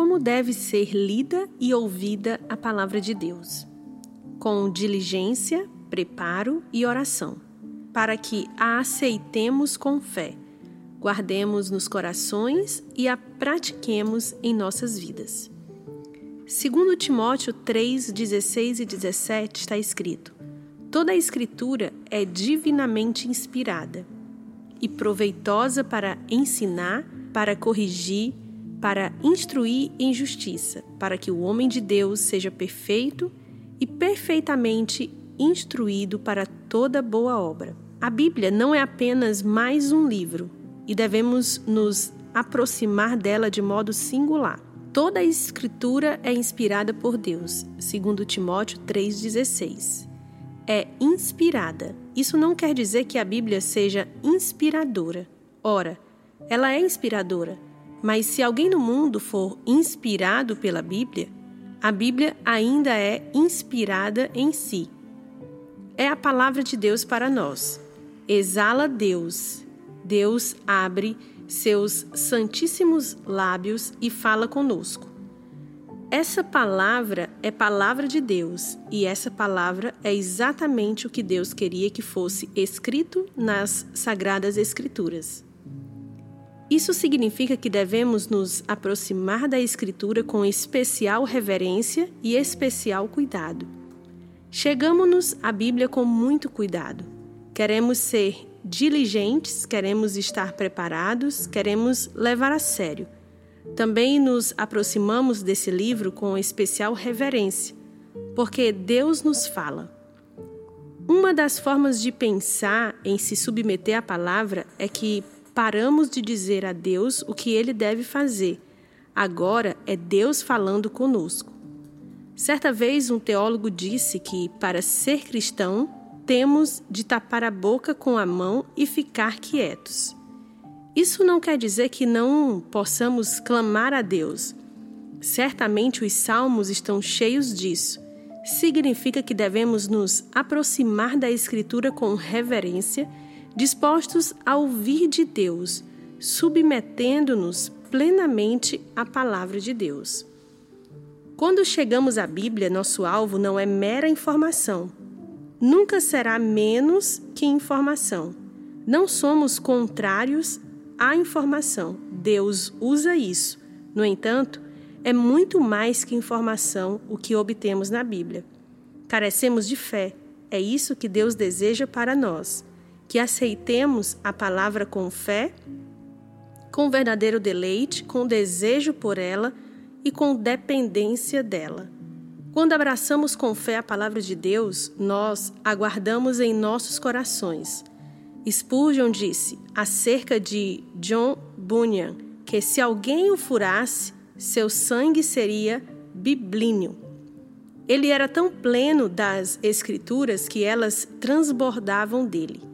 Como deve ser lida e ouvida a palavra de Deus? Com diligência, preparo e oração, para que a aceitemos com fé, guardemos nos corações e a pratiquemos em nossas vidas. Segundo Timóteo 3, 16 e 17 está escrito: Toda a escritura é divinamente inspirada e proveitosa para ensinar, para corrigir, para instruir em justiça, para que o homem de Deus seja perfeito e perfeitamente instruído para toda boa obra. A Bíblia não é apenas mais um livro e devemos nos aproximar dela de modo singular. Toda a escritura é inspirada por Deus, segundo Timóteo 3:16. É inspirada. Isso não quer dizer que a Bíblia seja inspiradora. Ora, ela é inspiradora, mas se alguém no mundo for inspirado pela Bíblia, a Bíblia ainda é inspirada em si. É a palavra de Deus para nós. Exala Deus. Deus abre seus santíssimos lábios e fala conosco. Essa palavra é palavra de Deus e essa palavra é exatamente o que Deus queria que fosse escrito nas Sagradas Escrituras. Isso significa que devemos nos aproximar da Escritura com especial reverência e especial cuidado. Chegamos-nos à Bíblia com muito cuidado. Queremos ser diligentes, queremos estar preparados, queremos levar a sério. Também nos aproximamos desse livro com especial reverência, porque Deus nos fala. Uma das formas de pensar em se submeter à palavra é que paramos de dizer a Deus o que ele deve fazer. Agora é Deus falando conosco. Certa vez um teólogo disse que, para ser cristão, temos de tapar a boca com a mão e ficar quietos. Isso não quer dizer que não possamos clamar a Deus. Certamente os salmos estão cheios disso. Significa que devemos nos aproximar da Escritura com reverência dispostos a ouvir de Deus, submetendo-nos plenamente à palavra de Deus. Quando chegamos à Bíblia, nosso alvo não é mera informação. Nunca será menos que informação. Não somos contrários à informação. Deus usa isso. No entanto, é muito mais que informação o que obtemos na Bíblia. Carecemos de fé. É isso que Deus deseja para nós que aceitemos a palavra com fé, com verdadeiro deleite, com desejo por ela e com dependência dela. Quando abraçamos com fé a palavra de Deus, nós aguardamos em nossos corações. Spurgeon disse acerca de John Bunyan que se alguém o furasse, seu sangue seria biblíneo. Ele era tão pleno das Escrituras que elas transbordavam dele.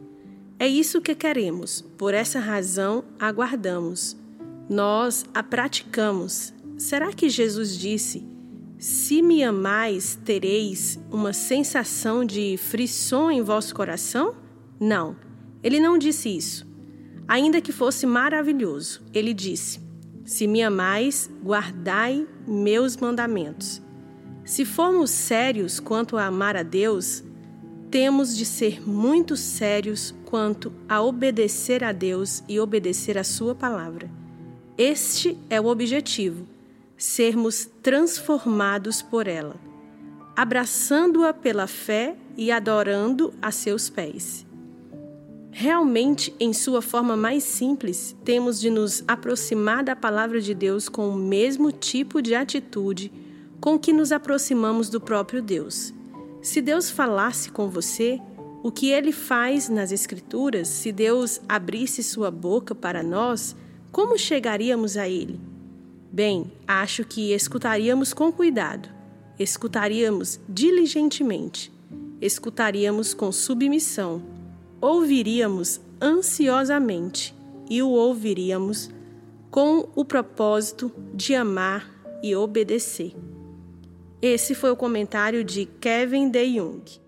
É isso que queremos, por essa razão aguardamos. Nós a praticamos. Será que Jesus disse: Se me amais, tereis uma sensação de frisson em vosso coração? Não, ele não disse isso. Ainda que fosse maravilhoso, ele disse: Se me amais, guardai meus mandamentos. Se formos sérios quanto a amar a Deus, temos de ser muito sérios quanto a obedecer a Deus e obedecer a Sua palavra. Este é o objetivo: sermos transformados por ela, abraçando-a pela fé e adorando a seus pés. Realmente, em sua forma mais simples, temos de nos aproximar da palavra de Deus com o mesmo tipo de atitude com que nos aproximamos do próprio Deus. Se Deus falasse com você, o que ele faz nas Escrituras, se Deus abrisse sua boca para nós, como chegaríamos a ele? Bem, acho que escutaríamos com cuidado, escutaríamos diligentemente, escutaríamos com submissão, ouviríamos ansiosamente e o ouviríamos com o propósito de amar e obedecer. Esse foi o comentário de Kevin De Jong.